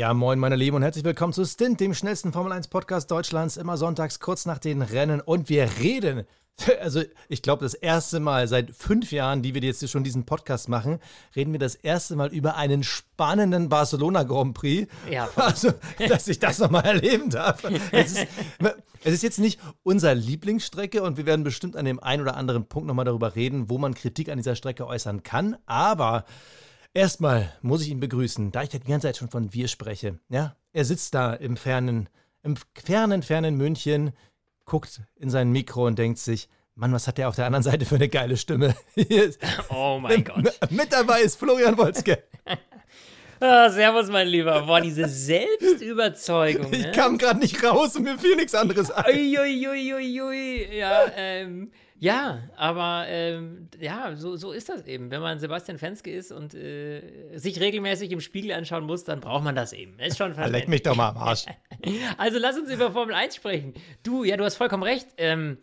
Ja, moin, meine Lieben, und herzlich willkommen zu Stint, dem schnellsten Formel 1 Podcast Deutschlands, immer sonntags kurz nach den Rennen. Und wir reden also ich glaube, das erste Mal seit fünf Jahren, die wir jetzt schon diesen Podcast machen, reden wir das erste Mal über einen spannenden Barcelona Grand Prix. Ja. Also, dass ich das nochmal erleben darf. Es ist, es ist, jetzt nicht unsere Lieblingsstrecke und wir werden bestimmt an dem einen oder anderen Punkt nochmal darüber reden, wo man Kritik an dieser Strecke äußern kann. Aber erstmal muss ich ihn begrüßen, da ich ja die ganze Zeit schon von wir spreche. Ja, er sitzt da im fernen, im fernen, fernen München guckt in sein Mikro und denkt sich, Mann, was hat der auf der anderen Seite für eine geile Stimme? oh mein Gott. Mit dabei ist Florian Wolzke. Ah, servus, mein Lieber. Boah, diese Selbstüberzeugung. Ich ne? kam gerade nicht raus und mir fiel nichts anderes ein. Uiuiuiui. Ui, ui. Ja, ähm, ja, aber ähm, ja, so, so ist das eben. Wenn man Sebastian Fenske ist und äh, sich regelmäßig im Spiegel anschauen muss, dann braucht man das eben. Ist schon Leck mich doch mal am Arsch. also lass uns über Formel 1 sprechen. Du, ja, du hast vollkommen recht. Ähm,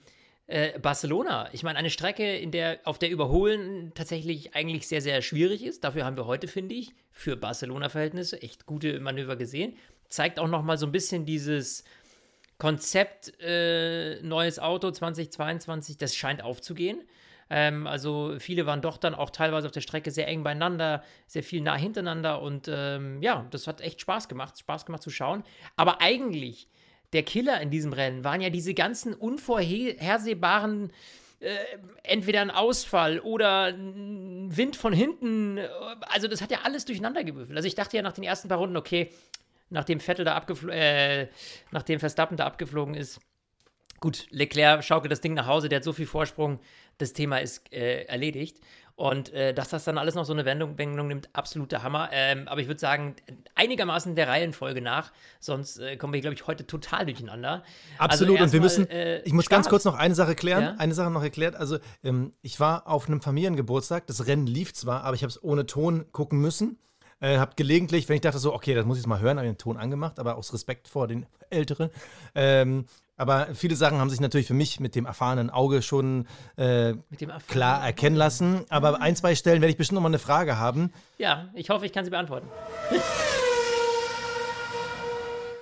äh, Barcelona, ich meine, eine Strecke, in der, auf der Überholen tatsächlich eigentlich sehr, sehr schwierig ist. Dafür haben wir heute, finde ich, für Barcelona-Verhältnisse echt gute Manöver gesehen. Zeigt auch nochmal so ein bisschen dieses Konzept äh, neues Auto 2022, das scheint aufzugehen. Ähm, also viele waren doch dann auch teilweise auf der Strecke sehr eng beieinander, sehr viel nah hintereinander und ähm, ja, das hat echt Spaß gemacht, Spaß gemacht zu schauen. Aber eigentlich der Killer in diesem Rennen waren ja diese ganzen unvorhersehbaren äh, entweder ein Ausfall oder ein Wind von hinten. Also das hat ja alles durcheinander gewürfelt. Also ich dachte ja nach den ersten paar Runden, okay, nachdem Vettel da abgeflogen, äh, nachdem Verstappen da abgeflogen ist. Gut, Leclerc schaukelt das Ding nach Hause, der hat so viel Vorsprung, das Thema ist äh, erledigt. Und äh, dass das dann alles noch so eine Wendung, Wendung nimmt, absoluter Hammer. Ähm, aber ich würde sagen, einigermaßen der Reihenfolge nach, sonst äh, kommen wir, glaube ich, heute total durcheinander. Absolut, also und wir müssen, äh, ich muss Spaß. ganz kurz noch eine Sache klären, ja? eine Sache noch erklärt. Also, ähm, ich war auf einem Familiengeburtstag, das Rennen lief zwar, aber ich habe es ohne Ton gucken müssen. Äh, hab gelegentlich, wenn ich dachte so, okay, das muss ich mal hören, habe ich den Ton angemacht, aber aus Respekt vor den Älteren. Ähm, aber viele Sachen haben sich natürlich für mich mit dem erfahrenen Auge schon äh, klar erkennen lassen. Aber ein, zwei Stellen werde ich bestimmt noch mal eine Frage haben. Ja, ich hoffe, ich kann sie beantworten.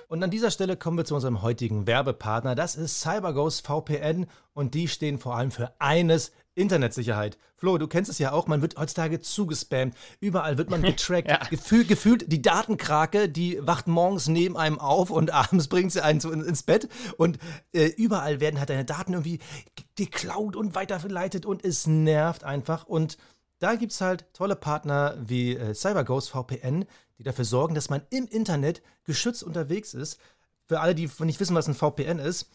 Und an dieser Stelle kommen wir zu unserem heutigen Werbepartner. Das ist CyberGhost VPN und die stehen vor allem für eines Internetsicherheit. Flo, du kennst es ja auch, man wird heutzutage zugespammt. Überall wird man getrackt. ja. Gefühl, gefühlt die Datenkrake, die wacht morgens neben einem auf und abends bringt sie einen ins Bett. Und äh, überall werden halt deine Daten irgendwie geklaut und weitergeleitet und es nervt einfach. Und da gibt es halt tolle Partner wie äh, CyberGhost VPN, die dafür sorgen, dass man im Internet geschützt unterwegs ist. Für alle, die nicht wissen, was ein VPN ist,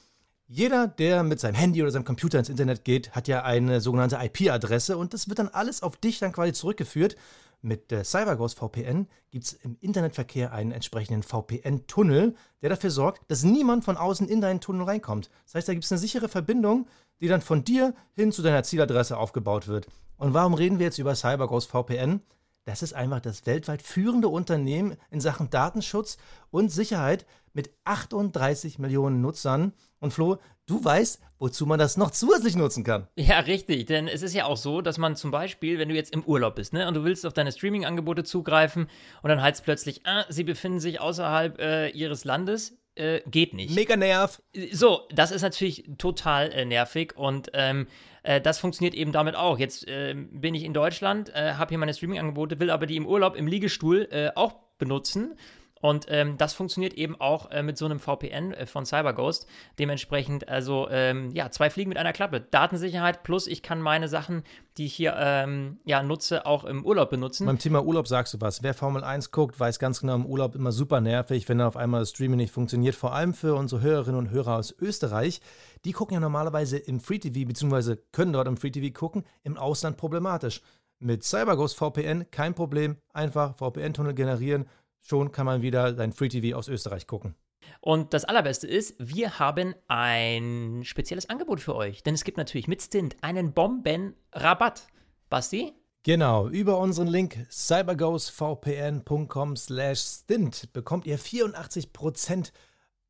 jeder, der mit seinem Handy oder seinem Computer ins Internet geht, hat ja eine sogenannte IP-Adresse und das wird dann alles auf dich dann quasi zurückgeführt. Mit der CyberGhost VPN gibt es im Internetverkehr einen entsprechenden VPN-Tunnel, der dafür sorgt, dass niemand von außen in deinen Tunnel reinkommt. Das heißt, da gibt es eine sichere Verbindung, die dann von dir hin zu deiner Zieladresse aufgebaut wird. Und warum reden wir jetzt über CyberGhost VPN? Das ist einfach das weltweit führende Unternehmen in Sachen Datenschutz und Sicherheit mit 38 Millionen Nutzern. Und Flo, du weißt, wozu man das noch zusätzlich nutzen kann. Ja, richtig. Denn es ist ja auch so, dass man zum Beispiel, wenn du jetzt im Urlaub bist ne, und du willst auf deine Streaming-Angebote zugreifen und dann heißt es plötzlich, ah, sie befinden sich außerhalb äh, ihres Landes, äh, geht nicht. Mega nerv. So, das ist natürlich total äh, nervig und ähm, äh, das funktioniert eben damit auch. Jetzt äh, bin ich in Deutschland, äh, habe hier meine Streaming-Angebote, will aber die im Urlaub im Liegestuhl äh, auch benutzen. Und ähm, das funktioniert eben auch äh, mit so einem VPN äh, von CyberGhost. Dementsprechend, also ähm, ja, zwei Fliegen mit einer Klappe. Datensicherheit plus ich kann meine Sachen, die ich hier ähm, ja, nutze, auch im Urlaub benutzen. Beim Thema Urlaub sagst du was. Wer Formel 1 guckt, weiß ganz genau, im Urlaub immer super nervig, wenn dann auf einmal das Streaming nicht funktioniert. Vor allem für unsere Hörerinnen und Hörer aus Österreich. Die gucken ja normalerweise im Free TV, beziehungsweise können dort im Free TV gucken, im Ausland problematisch. Mit CyberGhost VPN kein Problem. Einfach VPN-Tunnel generieren Schon kann man wieder sein Free TV aus Österreich gucken. Und das Allerbeste ist, wir haben ein spezielles Angebot für euch. Denn es gibt natürlich mit Stint einen Bombenrabatt. Basti? Genau, über unseren Link cyberghostvpn.com slash stint bekommt ihr 84%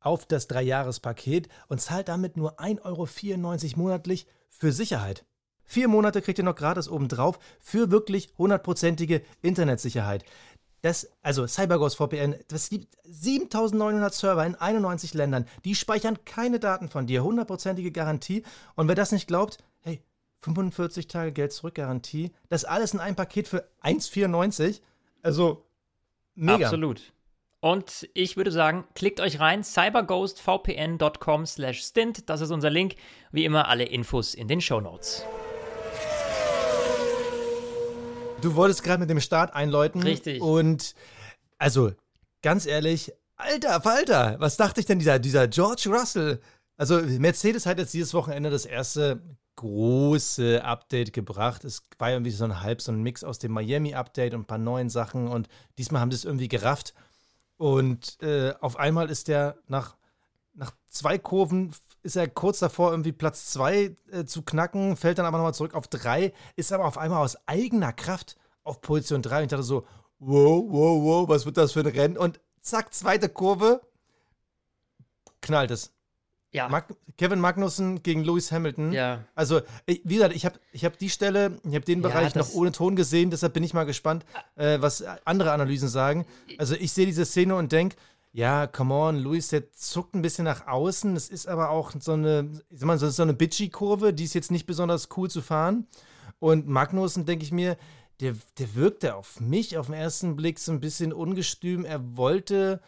auf das Dreijahrespaket und zahlt damit nur 1,94 Euro monatlich für Sicherheit. Vier Monate kriegt ihr noch gratis obendrauf für wirklich hundertprozentige Internetsicherheit. Das, also CyberGhost VPN, das gibt 7900 Server in 91 Ländern. Die speichern keine Daten von dir. Hundertprozentige Garantie. Und wer das nicht glaubt, hey, 45 Tage Geld zurück Garantie. Das alles in einem Paket für 1,94. Also, mega. Absolut. Und ich würde sagen, klickt euch rein, cyberghostvpn.com slash stint. Das ist unser Link. Wie immer alle Infos in den Show Notes. Du wolltest gerade mit dem Start einläuten. Richtig. Und also, ganz ehrlich, alter Falter, was dachte ich denn dieser, dieser George Russell? Also, Mercedes hat jetzt dieses Wochenende das erste große Update gebracht. Es war irgendwie so ein halb so ein Mix aus dem Miami-Update und ein paar neuen Sachen. Und diesmal haben sie es irgendwie gerafft. Und äh, auf einmal ist der nach, nach zwei Kurven ist er kurz davor, irgendwie Platz zwei äh, zu knacken, fällt dann aber nochmal zurück auf drei, ist aber auf einmal aus eigener Kraft auf Position drei. Und ich dachte so, wow, wow, wow, was wird das für ein Rennen? Und zack, zweite Kurve, knallt es. Ja. Mag Kevin Magnussen gegen Lewis Hamilton. Ja. Also, ich, wie gesagt, ich habe ich hab die Stelle, ich habe den Ja, Bereich noch ohne Ton gesehen, deshalb bin ich mal gespannt, äh, was andere Analysen sagen. Also, ich sehe diese Szene und denke, ja, come on, Lewis, der zuckt ein bisschen nach außen. Das ist aber auch so eine, ich sag mal, so so eine Bitchy-Kurve, die ist jetzt nicht besonders cool zu fahren. Und Magnussen, denke ich mir, der, der wirkte auf mich auf den ersten Blick so ein bisschen ungestüm. Er wollte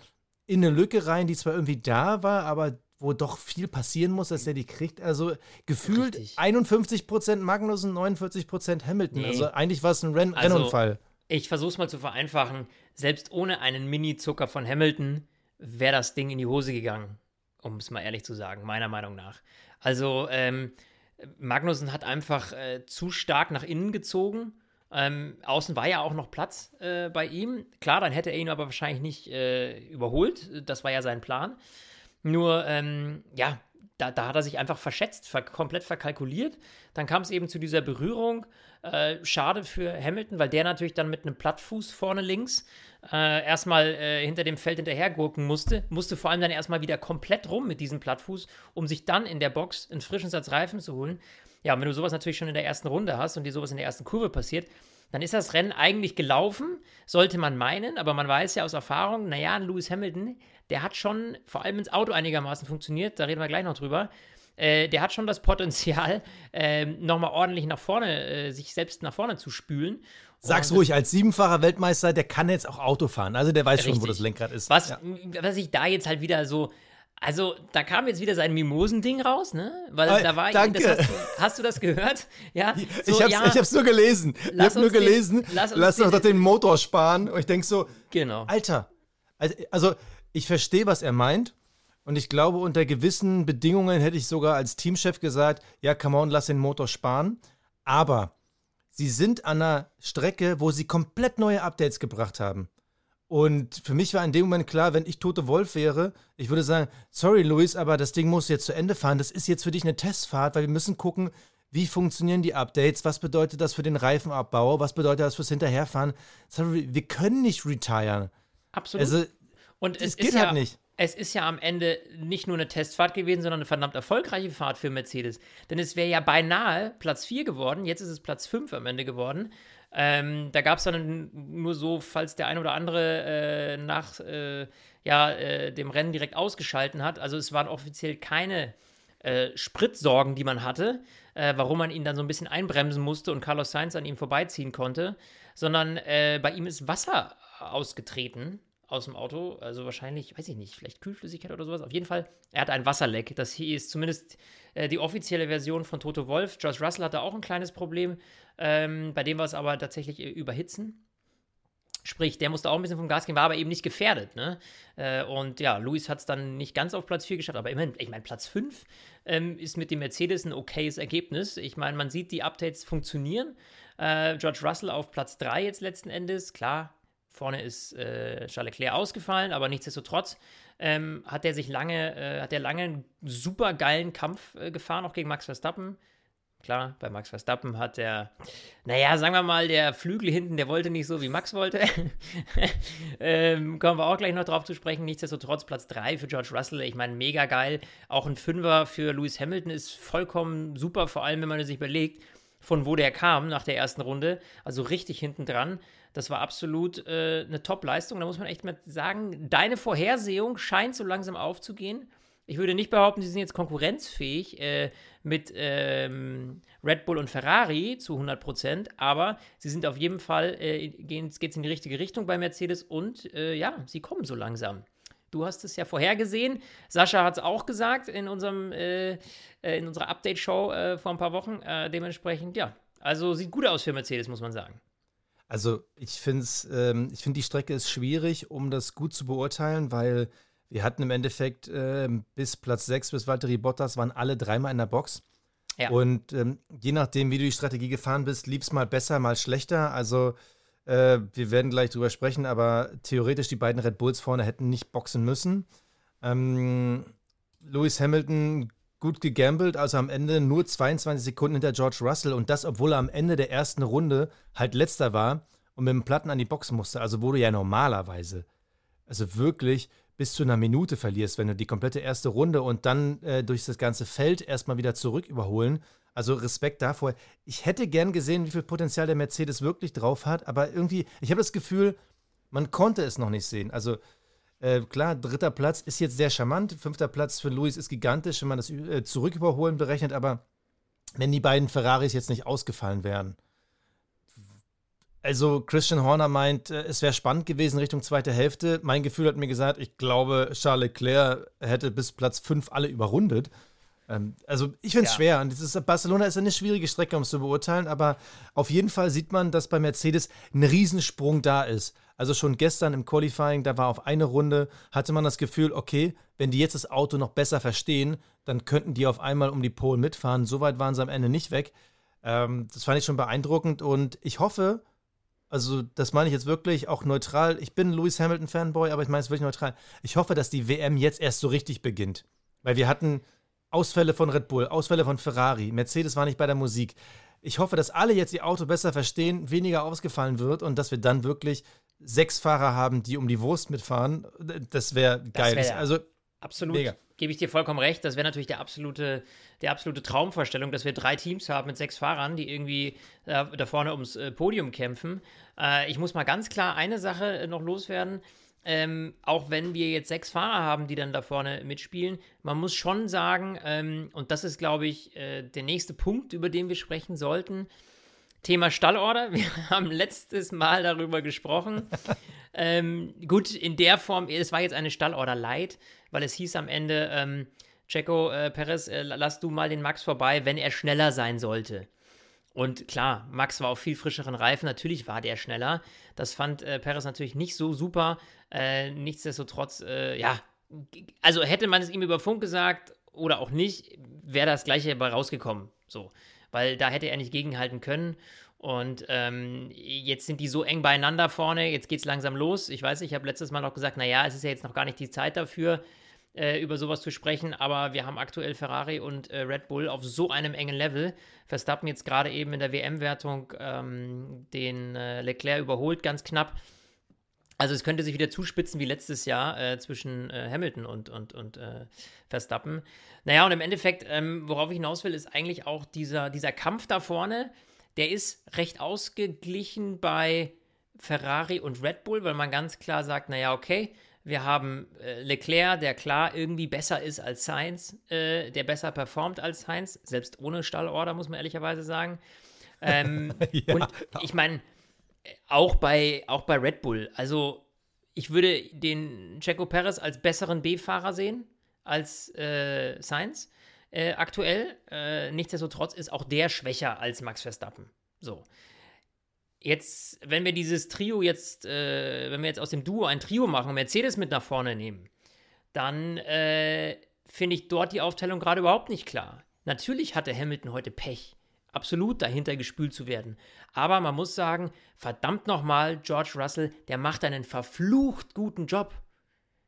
in eine Lücke rein, die zwar irgendwie da war, aber wo doch viel passieren muss, dass er die kriegt. Also gefühlt Richtig. 51% Magnussen, 49% Hamilton. Nee. Also eigentlich war es ein Renn Also- Rennunfall. Ich versuche es mal zu vereinfachen. Selbst ohne einen Mini-Zucker von Hamilton wäre das Ding in die Hose gegangen, um es mal ehrlich zu sagen, meiner Meinung nach. Also ähm, Magnussen hat einfach äh, zu stark nach innen gezogen. Ähm, außen war ja auch noch Platz äh, bei ihm. Klar, dann hätte er ihn aber wahrscheinlich nicht äh, überholt. Das war ja sein Plan. Nur, ähm, ja, da, da hat er sich einfach verschätzt, ver komplett verkalkuliert. Dann kam es eben zu dieser Berührung. Äh, schade für Hamilton, weil der natürlich dann mit einem Plattfuß vorne links äh, erstmal äh, hinter dem Feld hinterhergurken musste. Musste vor allem dann erstmal wieder komplett rum mit diesem Plattfuß, um sich dann in der Box einen frischen Satz Reifen zu holen. Ja, und wenn du sowas natürlich schon in der ersten Runde hast und dir sowas in der ersten Kurve passiert, dann ist das Rennen eigentlich gelaufen, sollte man meinen, aber man weiß ja aus Erfahrung, naja, ein Lewis Hamilton, der hat schon, vor allem ins Auto einigermaßen funktioniert, da reden wir gleich noch drüber, äh, der hat schon das Potenzial, äh, nochmal ordentlich nach vorne, äh, sich selbst nach vorne zu spülen. Sag's Und ruhig, als siebenfacher Weltmeister, der kann jetzt auch Auto fahren. Also der weiß schon, wo Richtig. das Lenkrad ist. Was, Ja. was ich da jetzt halt wieder so. Also, da kam jetzt wieder sein Mimosending raus, ne? Weil Ah, da war danke. Das hast, du, hast du das gehört? Ja. So, ich, hab's, ja, ich hab's nur gelesen. Ich Lass hab nur uns den- gelesen, lass uns lass den- doch den Motor sparen. Und ich denk so, Genau. Alter, also- also ich verstehe, was er meint. Und ich glaube, unter gewissen Bedingungen hätte ich sogar als Teamchef gesagt, ja, come on, lass den Motor sparen. Aber sie sind an einer Strecke, wo sie komplett neue Updates gebracht haben. Und für mich war in dem Moment klar, wenn ich Tote Wolf wäre, ich würde sagen, sorry Luis, aber das Ding muss jetzt zu Ende fahren. Das ist jetzt für dich eine Testfahrt, weil wir müssen gucken, wie funktionieren die Updates, was bedeutet das für den Reifenabbau, was bedeutet das fürs Hinterherfahren. Sorry, wir können nicht retiren. Absolut. Also, Und es geht ist ja, halt nicht. Es ist ja am Ende nicht nur eine Testfahrt gewesen, sondern eine verdammt erfolgreiche Fahrt für Mercedes. Denn es wäre ja beinahe Platz 4 geworden. Jetzt ist es Platz 5 am Ende geworden. Ähm, da gab es dann nur so, falls der ein oder andere äh, nach äh, ja, äh, dem Rennen direkt ausgeschalten hat. Also es waren offiziell keine äh, Spritsorgen, die man hatte, äh, warum man ihn dann so ein bisschen einbremsen musste und Carlos Sainz an ihm vorbeiziehen konnte, sondern äh, bei ihm ist Wasser ausgetreten aus dem Auto, also wahrscheinlich, weiß ich nicht, vielleicht Kühlflüssigkeit oder sowas. Auf jeden Fall, er hat ein Wasserleck. Das hier ist zumindest äh, die offizielle Version von Toto Wolf. George Russell hatte auch ein kleines Problem, ähm, bei dem war es aber tatsächlich äh, Überhitzen. Sprich, der musste auch ein bisschen vom Gas gehen, war aber eben nicht gefährdet. Ne? Äh, und ja, Luis hat es dann nicht ganz auf Platz 4 geschafft, aber immerhin, ich meine, Platz 5 ähm, ist mit dem Mercedes ein okayes Ergebnis. Ich meine, man sieht, die Updates funktionieren. Äh, George Russell auf Platz 3 jetzt letzten Endes, klar, vorne ist äh, Charles Leclerc ausgefallen, aber nichtsdestotrotz ähm, hat er sich lange, äh, hat er lange einen super geilen Kampf äh, gefahren, auch gegen Max Verstappen Klar, bei Max Verstappen hat der, naja, sagen wir mal, der Flügel hinten, der wollte nicht so, wie Max wollte. ähm, kommen wir auch gleich noch drauf zu sprechen. Nichtsdestotrotz Platz 3 für George Russell. Ich meine, mega geil. Auch ein Fünfer für Lewis Hamilton ist vollkommen super, vor allem wenn man sich überlegt, von wo der kam nach der ersten Runde. Also richtig hinten dran. Das war absolut äh, eine Top-Leistung. Da muss man echt mal sagen, deine Vorhersehung scheint so langsam aufzugehen. Ich würde nicht behaupten, sie sind jetzt konkurrenzfähig äh, mit ähm, Red Bull und Ferrari zu 100 Prozent, aber sie sind auf jeden Fall, äh, geht es in die richtige Richtung bei Mercedes und äh, ja, sie kommen so langsam. Du hast es ja vorhergesehen. Sascha hat es auch gesagt in, unserem, äh, äh, in unserer Update-Show äh, vor ein paar Wochen. dementsprechend, ja, also sieht gut aus für Mercedes, muss man sagen. Also ich finde ähm, ich finde die Strecke ist schwierig, um das gut zu beurteilen, weil wir hatten im Endeffekt äh, bis Platz 6, bis Valtteri Bottas, waren alle dreimal in der Box. Ja. Und ähm, je nachdem, wie du die Strategie gefahren bist, lief es mal besser, mal schlechter. Also äh, wir werden gleich drüber sprechen, aber theoretisch die beiden Red Bulls vorne hätten nicht boxen müssen. Ähm, Lewis Hamilton gut gegambelt, also am Ende nur 22 Sekunden hinter George Russell und das, obwohl er am Ende der ersten Runde halt letzter war und mit dem Platten an die Box musste. Also wo du ja normalerweise, also wirklich bis zu einer Minute verlierst, wenn du die komplette erste Runde und dann äh, durch das ganze Feld erstmal wieder zurück überholen. Also Respekt davor. Ich hätte gern gesehen, wie viel Potenzial der Mercedes wirklich drauf hat, aber irgendwie, ich habe das Gefühl, man konnte es noch nicht sehen. Also äh, klar, dritter Platz ist jetzt sehr charmant, fünfter Platz für Luis ist gigantisch, wenn man das äh, Zurücküberholen berechnet, aber wenn die beiden Ferraris jetzt nicht ausgefallen wären, also Christian Horner meint, äh, es wäre spannend gewesen Richtung zweite Hälfte. Mein Gefühl hat mir gesagt, ich glaube, Charles Leclerc hätte bis Platz 5 alle überrundet. Ähm, also ich finde es ja. schwer. Und ist, Barcelona ist eine schwierige Strecke, um es zu beurteilen, aber auf jeden Fall sieht man, dass bei Mercedes ein Riesensprung da ist. Also schon gestern im Qualifying, da war auf eine Runde, hatte man das Gefühl, okay, wenn die jetzt das Auto noch besser verstehen, dann könnten die auf einmal um die Pole mitfahren. Soweit waren sie am Ende nicht weg. Ähm, das fand ich schon beeindruckend und ich hoffe, also das meine ich jetzt wirklich auch neutral. Ich bin Lewis Hamilton Fanboy, aber ich meine es wirklich neutral. Ich hoffe, dass die WM jetzt erst so richtig beginnt. Weil wir hatten Ausfälle von Red Bull, Ausfälle von Ferrari, Mercedes war nicht bei der Musik. Ich hoffe, dass alle jetzt ihr Auto besser verstehen, weniger ausgefallen wird und dass wir dann wirklich sechs Fahrer haben, die um die Wurst mitfahren. Das wäre geil. Das wär, also absolut. Mega gebe ich dir vollkommen recht. Das wäre natürlich der absolute, der absolute Traumvorstellung, dass wir drei Teams haben mit sechs Fahrern, die irgendwie äh, da vorne ums äh, Podium kämpfen. Äh, ich muss mal ganz klar eine Sache äh, noch loswerden. Ähm, auch wenn wir jetzt sechs Fahrer haben, die dann da vorne mitspielen, man muss schon sagen, ähm, und das ist, glaube ich, äh, der nächste Punkt, über den wir sprechen sollten. Thema Stallorder. Wir haben letztes Mal darüber gesprochen. ähm, gut, in der Form, es war jetzt eine Stallorder Light weil es hieß am Ende, ähm, Checo äh, Perez, äh, lass du mal den Max vorbei, wenn er schneller sein sollte. Und klar, Max war auf viel frischeren Reifen, natürlich war der schneller. Das fand äh, Perez natürlich nicht so super. Äh, nichtsdestotrotz, äh, ja, also hätte man es ihm über Funk gesagt oder auch nicht, wäre das gleiche dabei rausgekommen. So, weil da hätte er nicht gegenhalten können. Und ähm, jetzt sind die so eng beieinander vorne, jetzt geht es langsam los. Ich weiß, ich habe letztes Mal noch gesagt, naja, es ist ja jetzt noch gar nicht die Zeit dafür äh, über sowas zu sprechen, aber wir haben aktuell Ferrari und äh, Red Bull auf so einem engen Level. Verstappen jetzt gerade eben in der WM-Wertung ähm, den äh, Leclerc überholt, ganz knapp. Also es könnte sich wieder zuspitzen wie letztes Jahr äh, zwischen äh, Hamilton und, und, und äh, Verstappen. Naja, und im Endeffekt, ähm, worauf ich hinaus will, ist eigentlich auch dieser, dieser Kampf da vorne, der ist recht ausgeglichen bei Ferrari und Red Bull, weil man ganz klar sagt, naja, okay, wir haben äh, Leclerc, der klar irgendwie besser ist als Sainz, äh, der besser performt als Sainz, selbst ohne Stallorder, muss man ehrlicherweise sagen. Ähm, ja. Und ich meine, auch bei, auch bei Red Bull, also ich würde den Checo Perez als besseren B-Fahrer sehen als äh, Sainz äh, aktuell. Äh, nichtsdestotrotz ist auch der schwächer als Max Verstappen. So. Jetzt, wenn wir dieses Trio jetzt, äh, wenn wir jetzt aus dem Duo ein Trio machen und Mercedes mit nach vorne nehmen, dann äh, finde ich dort die Aufteilung gerade überhaupt nicht klar. Natürlich hatte Hamilton heute Pech, absolut dahinter gespült zu werden. Aber man muss sagen, verdammt nochmal, George Russell, der macht einen verflucht guten Job.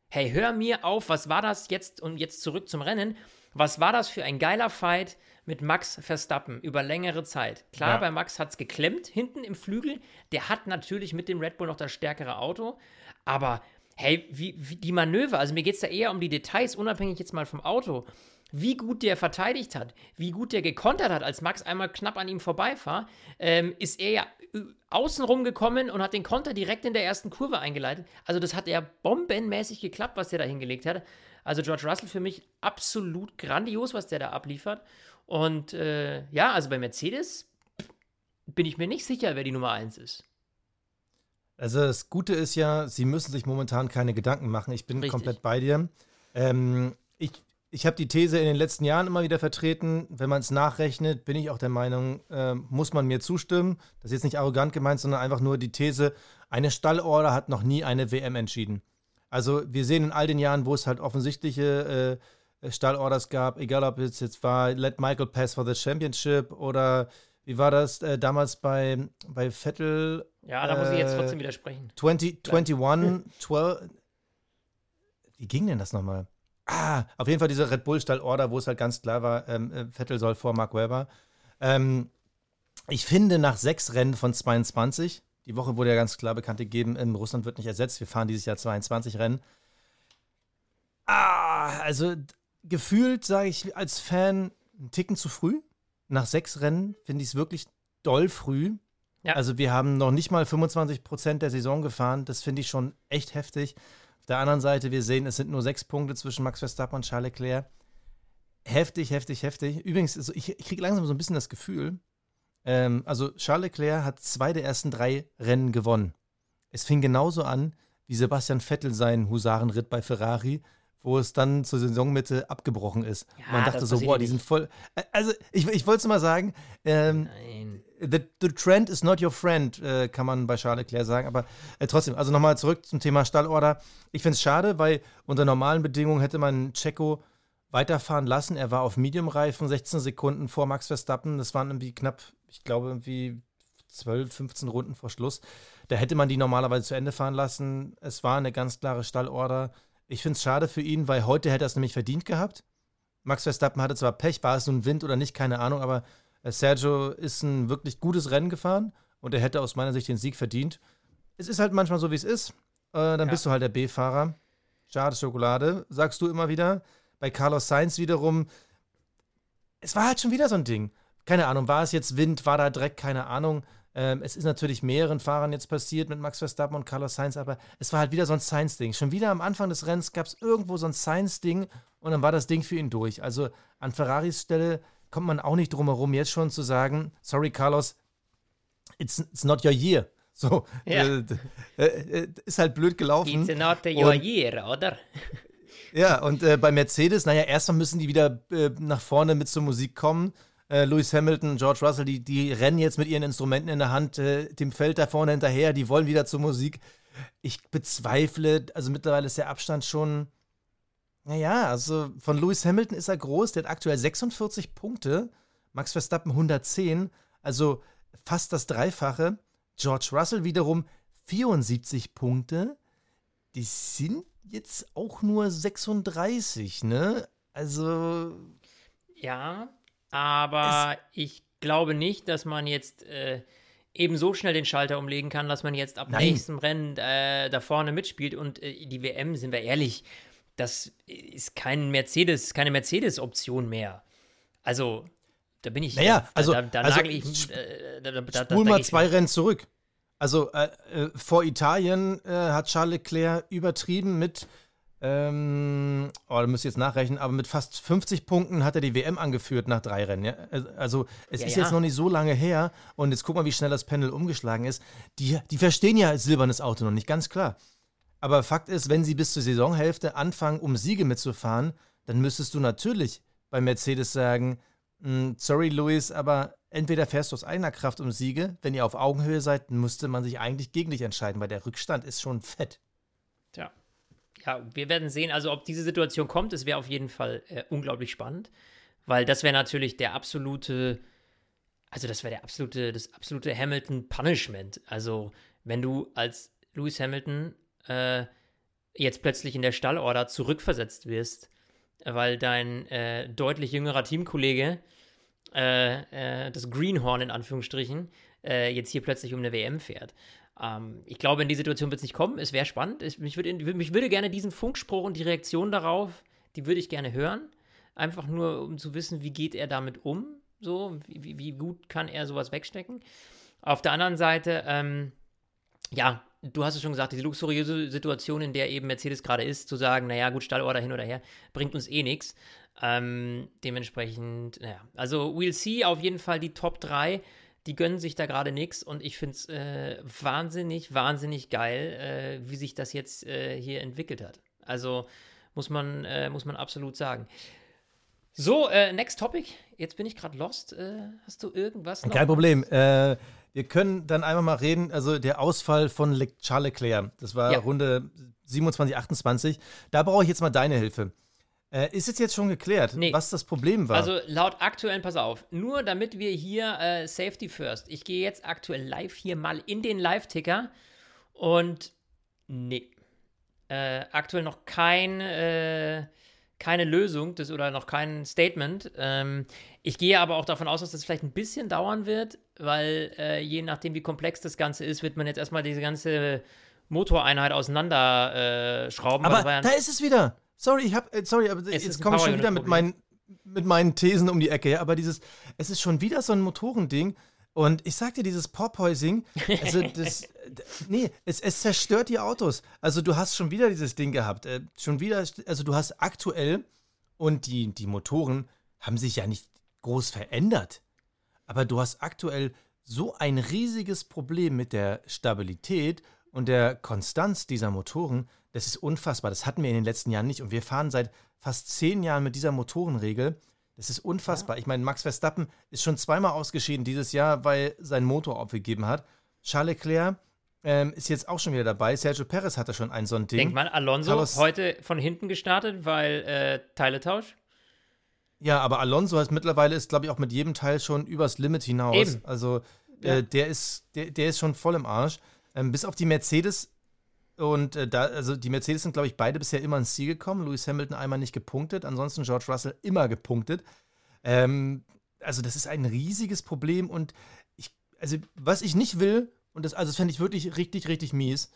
Hey, hör mir auf, was war das jetzt und jetzt zurück zum Rennen? Was war das für ein geiler Fight mit Max Verstappen über längere Zeit? Klar, Ja. bei Max hat es geklemmt hinten im Flügel. Der hat natürlich mit dem Red Bull noch das stärkere Auto. Aber hey, wie, wie die Manöver, also mir geht es da eher um die Details, unabhängig jetzt mal vom Auto. Wie gut der verteidigt hat, wie gut der gekontert hat, als Max einmal knapp an ihm vorbeifahr, ähm, ist er ja äh, außenrum gekommen und hat den Konter direkt in der ersten Kurve eingeleitet. Also das hat ja bombenmäßig geklappt, was der da hingelegt hat. Also George Russell für mich absolut grandios, was der da abliefert. Und äh, ja, also bei Mercedes bin ich mir nicht sicher, wer die Nummer 1 ist. Also das Gute ist ja, sie müssen sich momentan keine Gedanken machen. Ich bin Richtig. komplett bei dir. Ähm, ich ich habe die These in den letzten Jahren immer wieder vertreten. Wenn man es nachrechnet, bin ich auch der Meinung, ähm, muss man mir zustimmen. Das ist jetzt nicht arrogant gemeint, sondern einfach nur die These, eine Stallorder hat noch nie eine WM entschieden. Also wir sehen in all den Jahren, wo es halt offensichtliche äh, Stallorders gab, egal ob es jetzt war, let Michael pass for the championship oder wie war das äh, damals bei, bei Vettel? Ja, da muss ich jetzt Äh, trotzdem widersprechen. 20, 21, 12. Wie ging denn das nochmal? Ah, auf jeden Fall diese Red Bull-Stall-Order, wo es halt ganz klar war, ähm, äh, Vettel soll vor Mark Webber. Ähm, ich finde, nach sechs Rennen von 22, die Woche wurde ja ganz klar bekannt gegeben, ähm, Russland wird nicht ersetzt, wir fahren dieses Jahr 22 Rennen. Ah, also gefühlt, sage ich als Fan, einen Ticken zu früh. Nach sechs Rennen finde ich es wirklich doll früh. Ja. Also wir haben noch nicht mal 25 Prozent der Saison gefahren. Das finde ich schon echt heftig. Auf der anderen Seite, wir sehen, es sind nur sechs Punkte zwischen Max Verstappen und Charles Leclerc. Heftig, heftig, heftig. Übrigens, ich, ich kriege langsam so ein bisschen das Gefühl, ähm, also Charles Leclerc hat zwei der ersten drei Rennen gewonnen. Es fing genauso an, wie Sebastian Vettel seinen Husarenritt bei Ferrari, wo es dann zur Saisonmitte abgebrochen ist. Ja, Man dachte so, boah, die sind voll. Äh, Also, ich, ich wollte es mal sagen, ähm, Nein. the, the trend is not your friend, äh, kann man bei Charles Leclerc sagen. Aber äh, trotzdem, also nochmal zurück zum Thema Stallorder. Ich finde es schade, weil unter normalen Bedingungen hätte man Checo weiterfahren lassen. Er war auf Medium-Reifen, 16 Sekunden vor Max Verstappen. Das waren irgendwie knapp, ich glaube, irgendwie 12, 15 Runden vor Schluss. Da hätte man die normalerweise zu Ende fahren lassen. Es war eine ganz klare Stallorder. Ich finde es schade für ihn, weil heute hätte er es nämlich verdient gehabt. Max Verstappen hatte zwar Pech, war es nun Wind oder nicht, keine Ahnung, aber äh, Sergio ist ein wirklich gutes Rennen gefahren und er hätte aus meiner Sicht den Sieg verdient. Es ist halt manchmal so, wie es ist. Äh, dann Ja. bist du halt der B-Fahrer. Schade Schokolade, sagst du immer wieder. Bei Carlos Sainz wiederum, es war halt schon wieder so ein Ding. Keine Ahnung, war es jetzt Wind, war da Dreck, keine Ahnung. Ähm, es ist natürlich mehreren Fahrern jetzt passiert mit Max Verstappen und Carlos Sainz, aber es war halt wieder so ein Sainz-Ding. Schon wieder am Anfang des Rennens gab es irgendwo so ein Sainz-Ding und dann war das Ding für ihn durch. Also an Ferraris Stelle kommt man auch nicht drum herum, jetzt schon zu sagen, sorry Carlos, it's, it's not your year. So, Ja. äh, äh, äh, ist halt blöd gelaufen. It's not your Und- year, oder? Ja, und äh, bei Mercedes, naja, erstmal müssen die wieder äh, nach vorne mit zur Musik kommen. Äh, Lewis Hamilton, George Russell, die, die rennen jetzt mit ihren Instrumenten in der Hand äh, dem Feld da vorne hinterher, die wollen wieder zur Musik. Ich bezweifle, also mittlerweile ist der Abstand schon, naja, also von Lewis Hamilton ist er groß, der hat aktuell 46 Punkte, Max Verstappen 110, also fast das Dreifache. George Russell wiederum 74 Punkte, die sind jetzt auch nur 36, ne? Also, Ja, aber ich glaube nicht, dass man jetzt äh, eben so schnell den Schalter umlegen kann, dass man jetzt ab Nein. nächstem Rennen äh, da vorne mitspielt und äh, die WM, sind wir ehrlich, das ist kein Mercedes, keine Mercedes-Option mehr. Also, da bin ich, Naja, da, also- da, da also nagel ich, äh, da, da, da, spul da mal zwei Rennen zurück. Also, äh, äh, vor Italien äh, hat Charles Leclerc übertrieben mit, ähm, oh, da müsst ihr jetzt nachrechnen, aber mit fast 50 Punkten hat er die WM angeführt nach drei Rennen. Ja? Also, es Ja, ist ja. jetzt noch nicht so lange her und jetzt guck mal, wie schnell das Pendel umgeschlagen ist. Die, die verstehen ja silbernes Auto noch nicht, ganz klar. Aber Fakt ist, wenn sie bis zur Saisonhälfte anfangen, um Siege mitzufahren, dann müsstest du natürlich bei Mercedes sagen, "Mm, sorry Luis, aber entweder fährst du aus eigener Kraft um Siege, wenn ihr auf Augenhöhe seid, müsste man sich eigentlich gegen dich entscheiden, weil der Rückstand ist schon fett. Ja, wir werden sehen, also ob diese Situation kommt, es wäre auf jeden Fall äh, unglaublich spannend, weil das wäre natürlich der absolute, also das wäre der absolute, das absolute Hamilton-Punishment. Also wenn du als Lewis Hamilton äh, jetzt plötzlich in der Stallorder zurückversetzt wirst, weil dein äh, deutlich jüngerer Teamkollege, äh, äh, das Greenhorn in Anführungsstrichen, äh, jetzt hier plötzlich um eine WM fährt. Ähm, ich glaube, in die Situation wird es nicht kommen. Es wäre spannend. Es, mich, würde, mich würde gerne diesen Funkspruch und die Reaktion darauf, die würde ich gerne hören. Einfach nur, um zu wissen, wie geht er damit um. So, wie, wie gut kann er sowas wegstecken. Auf der anderen Seite, ähm, ja, du hast es schon gesagt, diese luxuriöse Situation, in der eben Mercedes gerade ist, zu sagen, naja, gut, Stallorder hin oder her, bringt uns eh nichts. Ähm, dementsprechend, naja, also we'll see auf jeden Fall die Top 3 die gönnen sich da gerade nichts und ich finde es äh, wahnsinnig, wahnsinnig geil, äh, wie sich das jetzt äh, hier entwickelt hat. Also muss man, äh, muss man absolut sagen. So, äh, next topic. Jetzt bin ich gerade lost. Äh, hast du irgendwas noch? Kein Problem. Wir können dann einmal mal reden. Also der Ausfall von Le Charles Leclerc. Das war ja. Runde 27, 28. Da brauche ich jetzt mal deine Hilfe. Äh, ist es jetzt schon geklärt, nee. was das Problem war? Also laut aktuellen, pass auf, nur damit wir hier äh, Safety First. Ich gehe jetzt aktuell live hier mal in den Live-Ticker und nee. Äh, aktuell noch kein, äh, keine Lösung das, oder noch kein Statement. Ähm, ich gehe aber auch davon aus, dass das vielleicht ein bisschen dauern wird, weil äh, je nachdem, wie komplex das Ganze ist, wird man jetzt erstmal diese ganze Motoreinheit auseinanderschrauben. aber ja da ist es wieder. Sorry, ich hab, äh, sorry, aber es jetzt komme ich schon wieder mit meinen, mit meinen Thesen um die Ecke. Ja, aber dieses, es ist schon wieder so ein Motorending. Und ich sag dir, dieses Porpoising, also das, nee, es, es zerstört die Autos. Also du hast schon wieder dieses Ding gehabt. Äh, schon wieder, also du hast aktuell, und die, die Motoren haben sich ja nicht groß verändert. Aber du hast aktuell so ein riesiges Problem mit der Stabilität und der Konstanz dieser Motoren, das ist unfassbar. Das hatten wir in den letzten Jahren nicht. Und wir fahren seit fast zehn Jahren mit dieser Motorenregel. Das ist unfassbar. Ja. Ich meine, Max Verstappen ist schon zweimal ausgeschieden dieses Jahr, weil sein Motor aufgegeben hat. Charles Leclerc ähm, ist jetzt auch schon wieder dabei. Sergio Perez hatte schon ein so ein Ding. Denkt man, Alonso Carlos heute von hinten gestartet, weil äh, Teiletausch? Ja, aber Alonso ist mittlerweile ist, glaube ich, auch mit jedem Teil schon übers Limit hinaus. Eben. Also äh, ja. der ist, der, der ist schon voll im Arsch. Ähm, bis auf die Mercedes und äh, da, also die Mercedes sind, glaube ich, beide bisher immer ins Ziel gekommen. Lewis Hamilton einmal nicht gepunktet, ansonsten George Russell immer gepunktet. Ähm, also, das ist ein riesiges Problem und ich, also, was ich nicht will, und das, also, das fände ich wirklich richtig, richtig mies,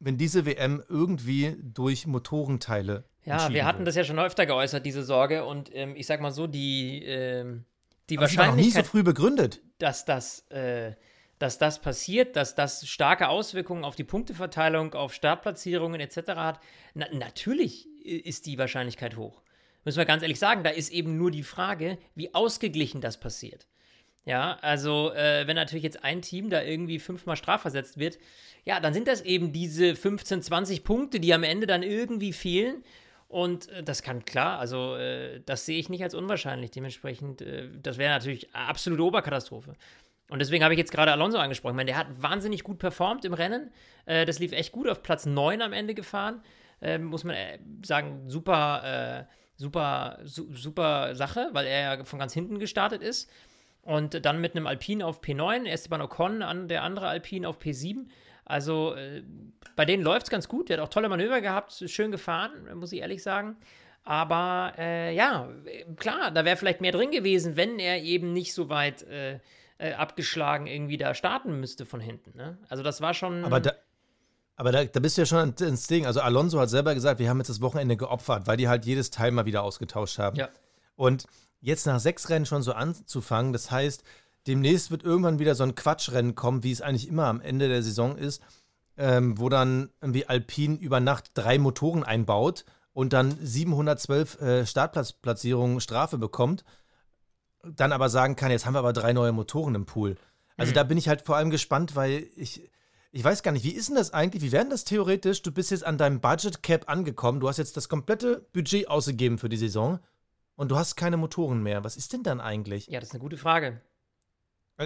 wenn diese WM irgendwie durch Motorenteile. Ja, wir hatten wird. das ja schon öfter geäußert, diese Sorge. Und ähm, ich sag mal so, die, ähm, die Aber Wahrscheinlichkeit. War nie so früh begründet. Dass das. Äh, dass das passiert, dass das starke Auswirkungen auf die Punkteverteilung, auf Startplatzierungen etc. hat, na, natürlich ist die Wahrscheinlichkeit hoch. Müssen wir ganz ehrlich sagen, da ist eben nur die Frage, wie ausgeglichen das passiert. Ja, also äh, wenn natürlich jetzt ein Team da irgendwie fünfmal strafversetzt wird, ja, dann sind das eben diese 15, 20 Punkte, die am Ende dann irgendwie fehlen. Und äh, das kann klar, also äh, das sehe ich nicht als unwahrscheinlich. Dementsprechend, äh, das wäre natürlich absolute Oberkatastrophe. Und deswegen habe ich jetzt gerade Alonso angesprochen. Ich meine, der hat wahnsinnig gut performt im Rennen. Äh, das lief echt gut, auf Platz 9 am Ende gefahren. Äh, muss man äh, sagen, super, super, su super Sache, weil er ja von ganz hinten gestartet ist. Und dann mit einem Alpine auf P9, Esteban Ocon, an der andere Alpine auf P7. Also äh, bei denen läuft es ganz gut. Der hat auch tolle Manöver gehabt, schön gefahren, muss ich ehrlich sagen. Aber äh, ja, klar, da wäre vielleicht mehr drin gewesen, wenn er eben nicht so weit äh, abgeschlagen irgendwie da starten müsste von hinten. Ne? Also das war schon. Aber da, aber da, da bist du ja schon ins Ding. Also Alonso hat selber gesagt, wir haben jetzt das Wochenende geopfert, weil die halt jedes Teil mal wieder ausgetauscht haben. Ja. Und jetzt nach sechs Rennen schon so anzufangen, das heißt, demnächst wird irgendwann wieder so ein Quatschrennen kommen, wie es eigentlich immer am Ende der Saison ist, ähm, wo dann irgendwie Alpine über Nacht drei Motoren einbaut und dann 712 äh, Startplatzierungen Strafe bekommt dann aber sagen kann, jetzt haben wir aber drei neue Motoren im Pool. Also mhm. da bin ich halt vor allem gespannt, weil ich, ich weiß gar nicht, wie ist denn das eigentlich? Wie wäre denn das theoretisch? Du bist jetzt an deinem Budget Cap angekommen, du hast jetzt das komplette Budget ausgegeben für die Saison und du hast keine Motoren mehr. Was ist denn dann eigentlich? Ja, das ist eine gute Frage.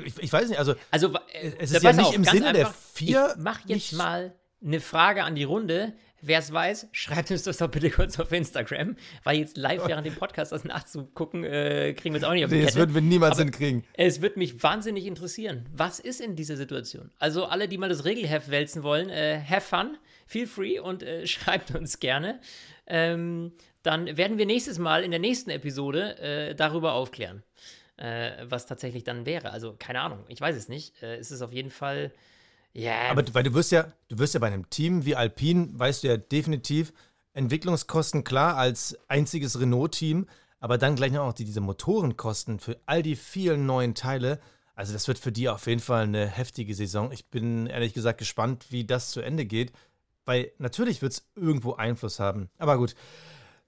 Ich, ich weiß nicht, also, also äh, es ist ja nicht auf, im Sinne einfach, der vier. Ich mach jetzt mal eine Frage an die Runde. wer es weiß, schreibt uns das doch bitte kurz auf Instagram, weil jetzt live während dem Podcast das nachzugucken, äh, kriegen wir es auch nicht auf die Nee, Kette. das würden wir niemals Aber hinkriegen. Es wird mich wahnsinnig interessieren. Was ist in dieser Situation? Also alle, die mal das Regelheft wälzen wollen, äh, have fun, feel free und äh, schreibt uns gerne. Ähm, dann werden wir nächstes Mal in der nächsten Episode äh, darüber aufklären, äh, was tatsächlich dann wäre. Also keine Ahnung, ich weiß es nicht. Äh, es ist auf jeden Fall, ja, Aber du- weil du wirst ja, du wirst ja bei einem Team wie Alpine, weißt du ja definitiv, Entwicklungskosten klar als einziges Renault-Team, aber dann gleich noch die, diese Motorenkosten für all die vielen neuen Teile. Also das wird für die auf jeden Fall eine heftige Saison. Ich bin ehrlich gesagt gespannt, wie das zu Ende geht, weil natürlich wird es irgendwo Einfluss haben. Aber gut,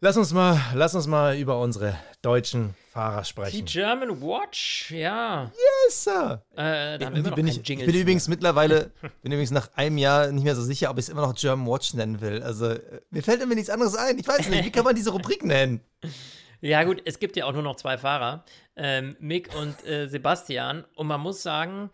lass uns mal, lass uns mal über unsere deutschen Fahrer die sprechen. German Watch, ja. Yes, Sir. Äh, da haben wir bin ich, ich bin für. übrigens mittlerweile, bin übrigens nach einem Jahr nicht mehr so sicher, ob ich es immer noch German Watch nennen will. Also, äh, mir fällt immer nichts anderes ein. Ich weiß nicht, wie kann man diese Rubrik nennen? Ja, gut, es gibt ja auch nur noch zwei Fahrer, ähm, Mick und äh, Sebastian. Und man muss sagen,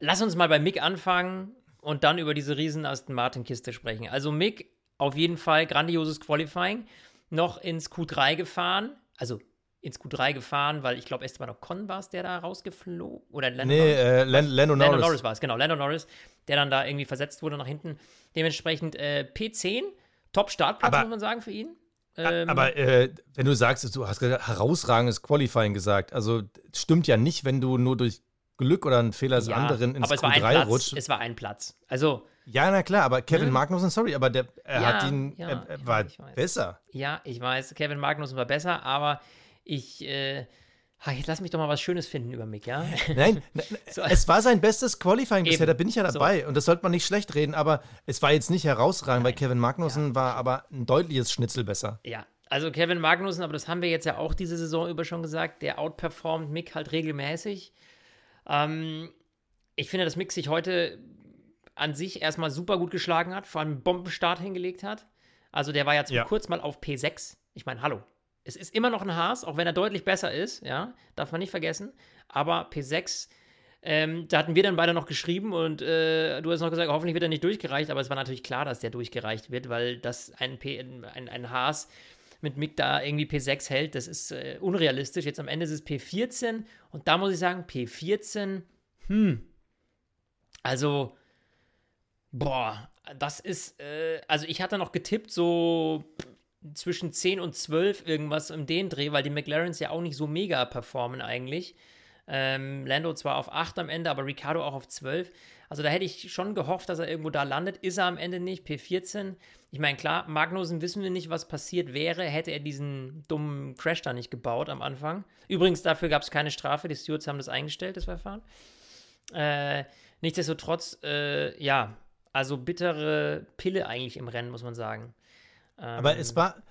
lass uns mal bei Mick anfangen und dann über diese riesen Aston Martin-Kiste sprechen. Also, Mick, auf jeden Fall grandioses Qualifying, noch ins Q3 gefahren. Also, ins Q3 gefahren, weil ich glaube, Esteban Ocon war es, der da rausgeflogen. Oder Lando Nee, Norris? äh, Len, Lando Lando Norris. Norris war es, genau. Lando Norris, der dann da irgendwie versetzt wurde nach hinten. Dementsprechend äh, P10, Top-Startplatz, muss man sagen, für ihn. Ähm, Aber äh, wenn du sagst, du hast herausragendes Qualifying gesagt, also stimmt ja nicht, wenn du nur durch Glück oder einen Fehler des ja, anderen ins aber es war ein Q3 Platz. rutscht. Es war ein Platz. Also, Ja, na klar, aber Kevin Ne? Magnussen, sorry, aber der er Ja, hat ihn, ja, er, er ja, war besser. ja, ich weiß, Kevin Magnussen war besser, aber ich, äh, ha, jetzt lass mich doch mal was Schönes finden über Mick, ja? Nein, n- n- So. es war sein bestes Qualifying bisher, da bin ich ja dabei. Und das sollte man nicht schlecht reden, aber es war jetzt nicht herausragend, weil Kevin Magnussen war aber ein deutliches Schnitzel besser. Ja, also Kevin Magnussen, aber das haben wir jetzt ja auch diese Saison über schon gesagt, der outperformt Mick halt regelmäßig. Ähm, ich finde, dass Mick sich heute an sich erstmal super gut geschlagen hat, vor allem einen Bombenstart hingelegt hat. Also der war jetzt Ja. kurz mal auf P6. Ich meine, hallo. Es ist immer noch ein Haas, auch wenn er deutlich besser ist, ja, darf man nicht vergessen. Aber P6, ähm, da hatten wir dann beide noch geschrieben und äh, du hast noch gesagt, hoffentlich wird er nicht durchgereicht, aber es war natürlich klar, dass der durchgereicht wird, weil das ein, P, ein, ein Haas mit Mick da irgendwie P6 hält, das ist äh, unrealistisch. Jetzt am Ende ist es P14 und da muss ich sagen, P14, hm, also, boah, das ist, äh, also ich hatte noch getippt, so zwischen 10 und 12 irgendwas im den Dreh, weil die McLarens ja auch nicht so mega performen eigentlich. Ähm, Lando zwar auf 8 am Ende, aber Ricardo auch auf 12. Also da hätte ich schon gehofft, dass er irgendwo da landet. Ist er am Ende nicht. P14. Ich meine, klar, Magnussen wissen wir nicht, was passiert wäre, hätte er diesen dummen Crash da nicht gebaut am Anfang. Übrigens, dafür gab es keine Strafe. Die Stewards haben das eingestellt, das Verfahren. Äh, nichtsdestotrotz, äh, ja, also bittere Pille eigentlich im Rennen, muss man sagen. Aber Ähm, es war,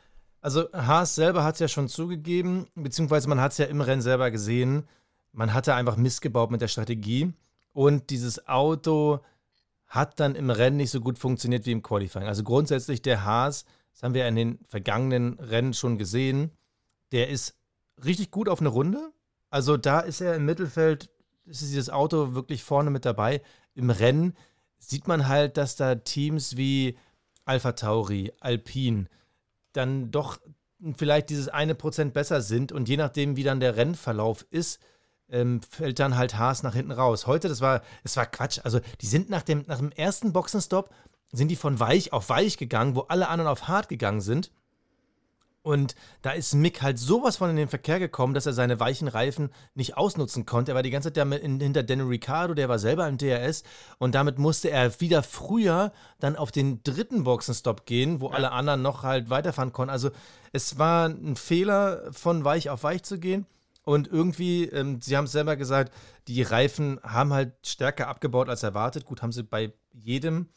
also Haas selber hat es ja schon zugegeben, beziehungsweise man hat es ja im Rennen selber gesehen, man hatte einfach missgebaut mit der Strategie und dieses Auto hat dann im Rennen nicht so gut funktioniert wie im Qualifying. Also grundsätzlich der Haas, das haben wir in den vergangenen Rennen schon gesehen, der ist richtig gut auf eine Runde. Also da ist er im Mittelfeld, ist dieses Auto wirklich vorne mit dabei. Im Rennen sieht man halt, dass da Teams wie Alpha Tauri, Alpine dann doch vielleicht dieses eine Prozent besser sind und je nachdem, wie dann der Rennverlauf ist, ähm, fällt dann halt Haas nach hinten raus. Heute, das war, das war Quatsch. Also, die sind nach dem, nach dem ersten Boxenstopp, sind die von weich auf weich gegangen, wo alle anderen auf hart gegangen sind. Und da ist Mick halt sowas von in den Verkehr gekommen, dass er seine weichen Reifen nicht ausnutzen konnte. Er war die ganze Zeit damit in, hinter Daniel Ricciardo, der war selber im DRS. Und damit musste er wieder früher dann auf den dritten Boxenstopp gehen, wo alle anderen noch halt weiterfahren konnten. Also es war ein Fehler, von weich auf weich zu gehen. Und irgendwie, ähm, sie haben es selber gesagt, die Reifen haben halt stärker abgebaut als erwartet. Gut, haben sie bei jedem.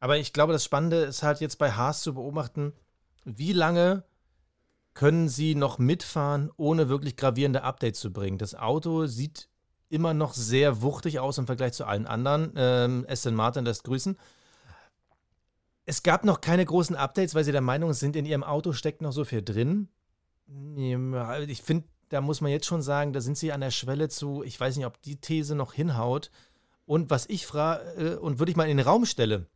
Aber ich glaube, das Spannende ist halt jetzt bei Haas zu beobachten, wie lange können sie noch mitfahren, ohne wirklich gravierende Updates zu bringen. Das Auto sieht immer noch sehr wuchtig aus im Vergleich zu allen anderen. Ähm, Martin lässt grüßen. Es gab noch keine großen Updates, weil sie der Meinung sind, in ihrem Auto steckt noch so viel drin. Ja, Ich finde, da muss man jetzt schon sagen, da sind sie an der Schwelle zu, ich weiß nicht, ob die These noch hinhaut. Und was ich frage, äh, und würde ich mal in den Raum stelle,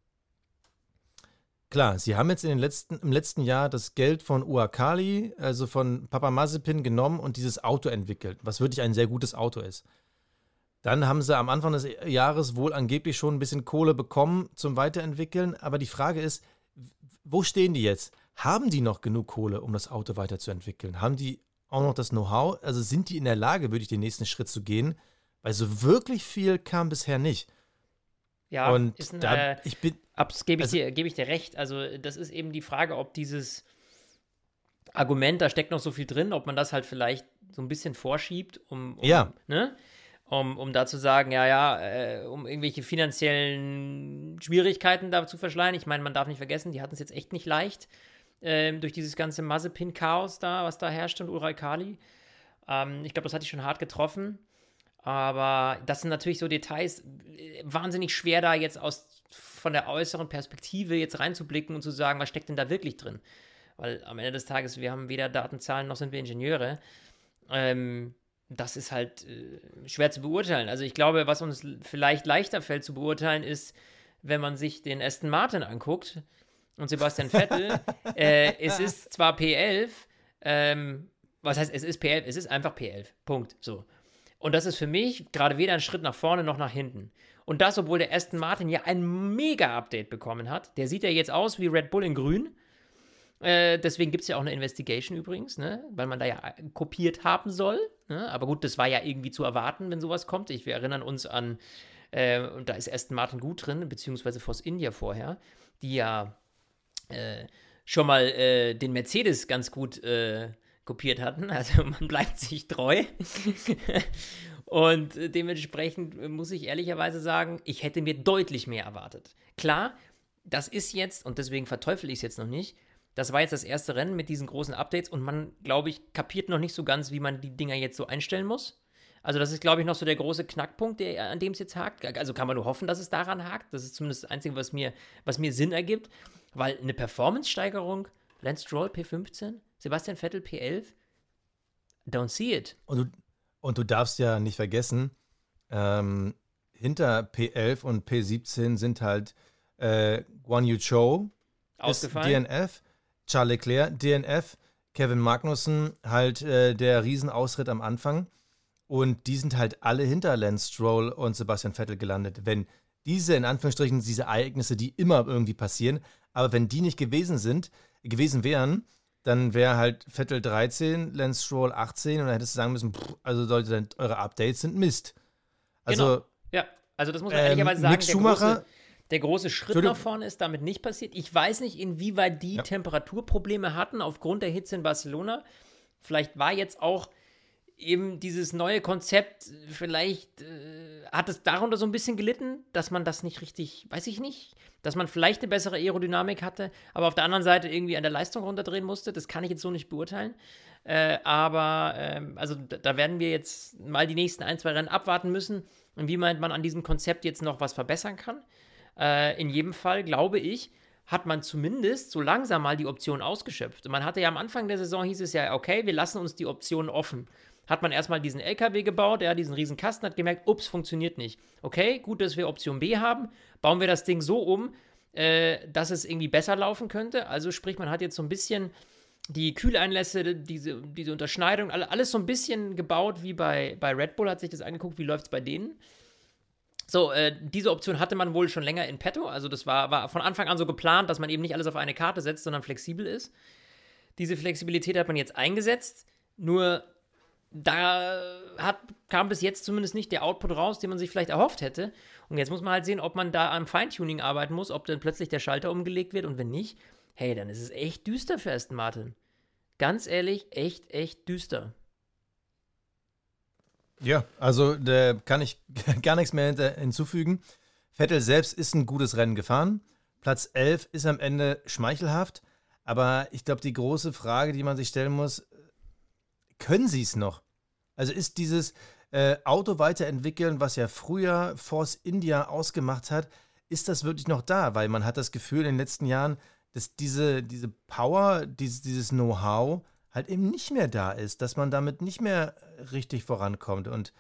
klar, sie haben jetzt in den letzten, im letzten Jahr das Geld von Uakali, also von Papa Mazepin, genommen und dieses Auto entwickelt, was wirklich ein sehr gutes Auto ist. Dann haben sie am Anfang des Jahres wohl angeblich schon ein bisschen Kohle bekommen zum Weiterentwickeln. Aber die Frage ist, wo stehen die jetzt? Haben die noch genug Kohle, um das Auto weiterzuentwickeln? Haben die auch noch das Know-how? Also sind die in der Lage, wirklich den nächsten Schritt zu gehen? Weil so wirklich viel kam bisher nicht. Ja, und ein, da, äh, ich bin, Abs gebe ich, Also- dir, gebe ich dir recht. Also, das ist eben die Frage, ob dieses Argument, da steckt noch so viel drin, ob man das halt vielleicht so ein bisschen vorschiebt, um, um Ja. ne? Um, um da zu sagen, ja, ja, äh, um irgendwelche finanziellen Schwierigkeiten da zu verschleiern. Ich meine, man darf nicht vergessen, die hatten es jetzt echt nicht leicht ähm, durch dieses ganze Mazepin-Chaos da, was da herrscht und Ural Kali. Ähm, ich glaube, das hat dich schon hart getroffen. Aber das sind natürlich so Details, äh, wahnsinnig schwer da jetzt aus von der äußeren Perspektive jetzt reinzublicken und zu sagen, was steckt denn da wirklich drin? Weil am Ende des Tages, wir haben weder Datenzahlen noch sind wir Ingenieure. Ähm, das ist halt äh, schwer zu beurteilen. Also ich glaube, was uns vielleicht leichter fällt zu beurteilen, ist, wenn man sich den Aston Martin anguckt und Sebastian Vettel. äh, es ist zwar P11, ähm, was heißt, es ist P11, es ist einfach P11. Punkt. So. Und das ist für mich gerade weder ein Schritt nach vorne noch nach hinten. Und das, obwohl der Aston Martin ja ein Mega-Update bekommen hat. Der sieht ja jetzt aus wie Red Bull in grün. Äh, deswegen gibt es ja auch eine Investigation übrigens, ne? weil man da ja äh, kopiert haben soll. Ne? Aber gut, das war ja irgendwie zu erwarten, wenn sowas kommt. Ich, wir erinnern uns an, äh, und da ist Aston Martin gut drin, beziehungsweise Force India vorher, die ja äh, schon mal äh, den Mercedes ganz gut äh, kopiert hatten. Also man bleibt sich treu. Und äh, dementsprechend äh, muss ich ehrlicherweise sagen, ich hätte mir deutlich mehr erwartet. Klar, das ist jetzt, und deswegen verteufel ich es jetzt noch nicht, das war jetzt das erste Rennen mit diesen großen Updates und man, glaube ich, kapiert noch nicht so ganz, wie man die Dinger jetzt so einstellen muss. Also das ist, glaube ich, noch so der große Knackpunkt, der, an dem es jetzt hakt. Also kann man nur hoffen, dass es daran hakt. Das ist zumindest das Einzige, was mir, was mir Sinn ergibt. Weil eine Performance-Steigerung, Lance Stroll P15, Sebastian Vettel P11, don't see it. Und du, und du darfst ja nicht vergessen, ähm, hinter P11 und P17 sind halt äh, Guan Yu Zhou, Ausgefallen. DNF, Charles Leclerc, DNF, Kevin Magnussen, halt äh, der Riesenausritt am Anfang. Und die sind halt alle hinter Lance Stroll und Sebastian Vettel gelandet. Wenn diese, in Anführungsstrichen, diese Ereignisse, die immer irgendwie passieren, aber wenn die nicht gewesen sind, gewesen wären, dann wäre halt Vettel 13, Lance Stroll 18 und dann hättest du sagen müssen, pff, also Leute, eure Updates sind Mist. Also, Genau. Ja, also das muss man ähm, ehrlicherweise sagen. Der Schumacher, große, der große Schritt nach vorne ist damit nicht passiert. Ich weiß nicht, inwieweit die Ja. Temperaturprobleme hatten aufgrund der Hitze in Barcelona. Vielleicht war jetzt auch eben dieses neue Konzept, vielleicht äh, hat es darunter so ein bisschen gelitten, dass man das nicht richtig, weiß ich nicht, dass man vielleicht eine bessere Aerodynamik hatte, aber auf der anderen Seite irgendwie an der Leistung runterdrehen musste. Das kann ich jetzt so nicht beurteilen. Äh, aber ähm, also da, werden wir jetzt mal die nächsten ein, zwei Rennen abwarten müssen, inwieweit man an diesem Konzept jetzt noch was verbessern kann. Äh, in jedem Fall, glaube ich, hat man zumindest so langsam mal die Option ausgeschöpft. Man hatte ja am Anfang der Saison hieß es ja, okay, wir lassen uns die Optionen offen. Hat man erstmal diesen LKW gebaut, ja, diesen riesen Kasten, hat gemerkt, ups, funktioniert nicht. Okay, gut, dass wir Option B haben. Bauen wir das Ding so um, äh, dass es irgendwie besser laufen könnte. Also sprich, man hat jetzt so ein bisschen die Kühleinlässe, diese, diese Unterschneidung, alle- alles so ein bisschen gebaut wie bei, bei Red Bull, hat sich das angeguckt, wie läuft es bei denen. So, äh, diese Option hatte man wohl schon länger in petto. Also das war, war von Anfang an so geplant, dass man eben nicht alles auf eine Karte setzt, sondern flexibel ist. Diese Flexibilität hat man jetzt eingesetzt. Nur da hat, kam bis jetzt zumindest nicht der Output raus, den man sich vielleicht erhofft hätte. Und jetzt muss man halt sehen, ob man da am Feintuning arbeiten muss, ob dann plötzlich der Schalter umgelegt wird. Und wenn nicht, hey, dann ist es echt düster für Aston Martin. Ganz ehrlich, echt, echt düster. Ja, also da kann ich gar nichts mehr hinzufügen. Vettel selbst ist ein gutes Rennen gefahren. Platz 11 ist am Ende schmeichelhaft. Aber ich glaube, die große Frage, die man sich stellen muss, können sie es noch? Also ist dieses äh, Auto weiterentwickeln, was ja früher Force India ausgemacht hat, ist das wirklich noch da? Weil man hat das Gefühl in den letzten Jahren, dass diese, diese Power, dieses, dieses Know-how halt eben nicht mehr da ist, dass man damit nicht mehr richtig vorankommt. Und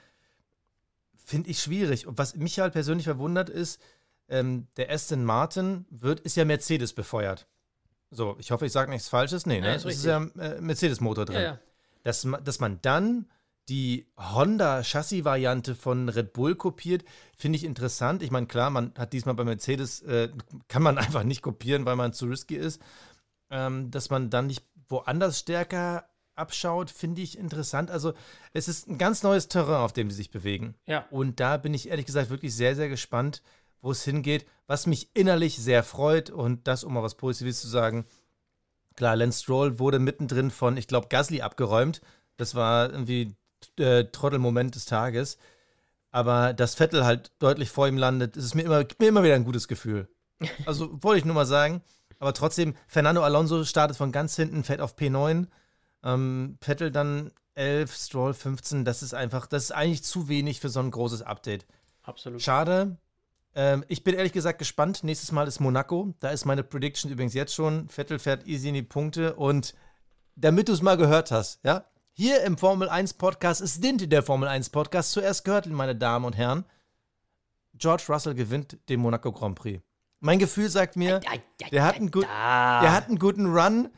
finde ich schwierig. Und was mich halt persönlich verwundert ist, ähm, der Aston Martin wird, ist ja Mercedes befeuert. So, ich hoffe, ich sage nichts Falsches. Nee, ne? Ja, es ist ist ja äh, Mercedes-Motor drin. Ja, ja. Dass, ma- dass man dann die Honda-Chassis-Variante von Red Bull kopiert, finde ich interessant. Ich meine, klar, man hat diesmal bei Mercedes, äh, kann man einfach nicht kopieren, weil man zu risky ist. Ähm, dass man dann nicht woanders stärker abschaut, finde ich interessant. Also, es ist ein ganz neues Terrain, auf dem sie sich bewegen. Ja. Und da bin ich ehrlich gesagt wirklich sehr, sehr gespannt, wo es hingeht. Was mich innerlich sehr freut und das, um mal was Positives zu sagen, klar, Lance Stroll wurde mittendrin von, ich glaube, Gasly abgeräumt. Das war irgendwie äh, Trottelmoment des Tages. Aber dass Vettel halt deutlich vor ihm landet, ist mir immer, mir immer wieder ein gutes Gefühl. Also wollte ich nur mal sagen. Aber trotzdem, Fernando Alonso startet von ganz hinten, fährt auf P9. Ähm, Vettel dann 11, Stroll 15. Das ist einfach, das ist eigentlich zu wenig für so ein großes Update. Absolut. Schade. Ähm, ich bin ehrlich gesagt gespannt. Nächstes Mal ist Monaco. Da ist meine Prediction übrigens jetzt schon. Vettel fährt easy in die Punkte. Und damit du es mal gehört hast, ja, hier im Formel 1 Podcast ist Dinte der Formel 1 Podcast zuerst gehört, meine Damen und Herren. George Russell gewinnt den Monaco Grand Prix. Mein Gefühl sagt mir, der hat einen, gut, der hat einen guten Run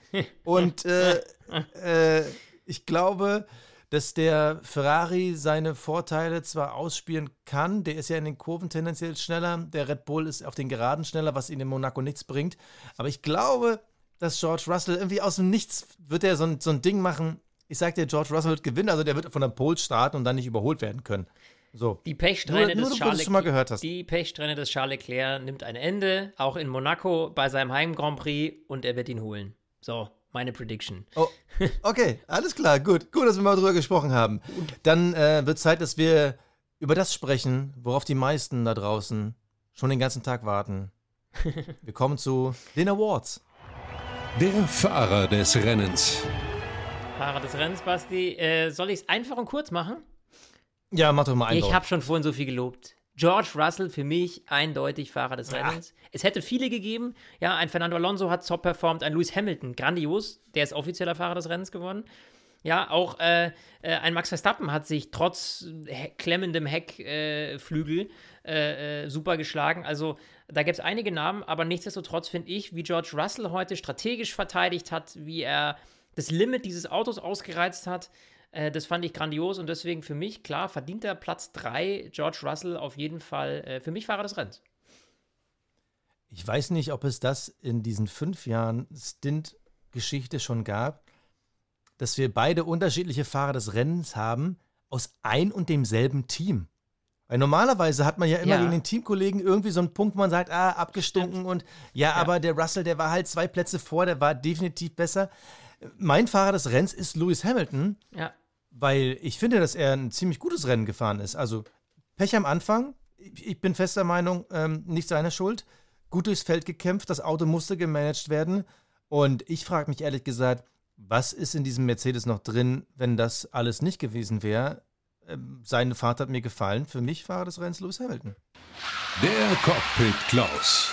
und äh, äh, ich glaube, dass der Ferrari seine Vorteile zwar ausspielen kann, der ist ja in den Kurven tendenziell schneller, der Red Bull ist auf den Geraden schneller, was ihn in Monaco nichts bringt, aber ich glaube, dass George Russell irgendwie aus dem Nichts wird er so ein, so ein Ding machen. Ich sag dir, George Russell wird gewinnen, also der wird von der Pole starten und dann nicht überholt werden können. So. Die Pechsträhne, des des Charles Leclerc nimmt ein Ende, auch in Monaco bei seinem Heim Grand Prix und er wird ihn holen. So, meine Prediction. Oh, okay, alles klar, gut. Gut, dass wir mal drüber gesprochen haben. Dann äh, wird Zeit, dass wir über das sprechen, worauf die meisten da draußen schon den ganzen Tag warten. Wir kommen zu den Awards. Der Fahrer des Rennens. Fahrer des Rennens, Basti. Äh, soll ich es einfach und kurz machen? Ja, mach doch mal einen. Ich habe schon vorhin so viel gelobt. George Russell für mich eindeutig Fahrer des Rennens. Es hätte viele gegeben. Ja, ein Fernando Alonso hat top performt, ein Lewis Hamilton, grandios. Der ist offizieller Fahrer des Rennens geworden. Ja, auch äh, äh, ein Max Verstappen hat sich trotz he klemmendem Heckflügel äh, äh, äh, super geschlagen. Also da gibt es einige Namen, aber nichtsdestotrotz finde ich, wie George Russell heute strategisch verteidigt hat, wie er das Limit dieses Autos ausgereizt hat, äh, das fand ich grandios und deswegen für mich, klar, verdienter Platz 3, George Russell auf jeden Fall äh, für mich Fahrer des Rennens. Ich weiß nicht, ob es das in diesen fünf Jahren Stint-Geschichte schon gab, dass wir beide unterschiedliche Fahrer des Rennens haben aus ein und demselben Team. Weil normalerweise hat man ja immer Ja. gegen den Teamkollegen irgendwie so einen Punkt, wo man sagt, ah, abgestunken und ja, aber der Russell, der war halt zwei Plätze vor, der war definitiv besser. Mein Fahrer des Rennens ist Lewis Hamilton, Ja, weil ich finde, dass er ein ziemlich gutes Rennen gefahren ist. Also Pech am Anfang, ich bin fester Meinung, ähm, nicht seine Schuld. Gut durchs Feld gekämpft, das Auto musste gemanagt werden. Und ich frage mich ehrlich gesagt, was ist in diesem Mercedes noch drin, wenn das alles nicht gewesen wäre? Ähm, seine Fahrt hat mir gefallen. Für mich Fahrer des Rennens Lewis Hamilton. Der Cockpit Klaus.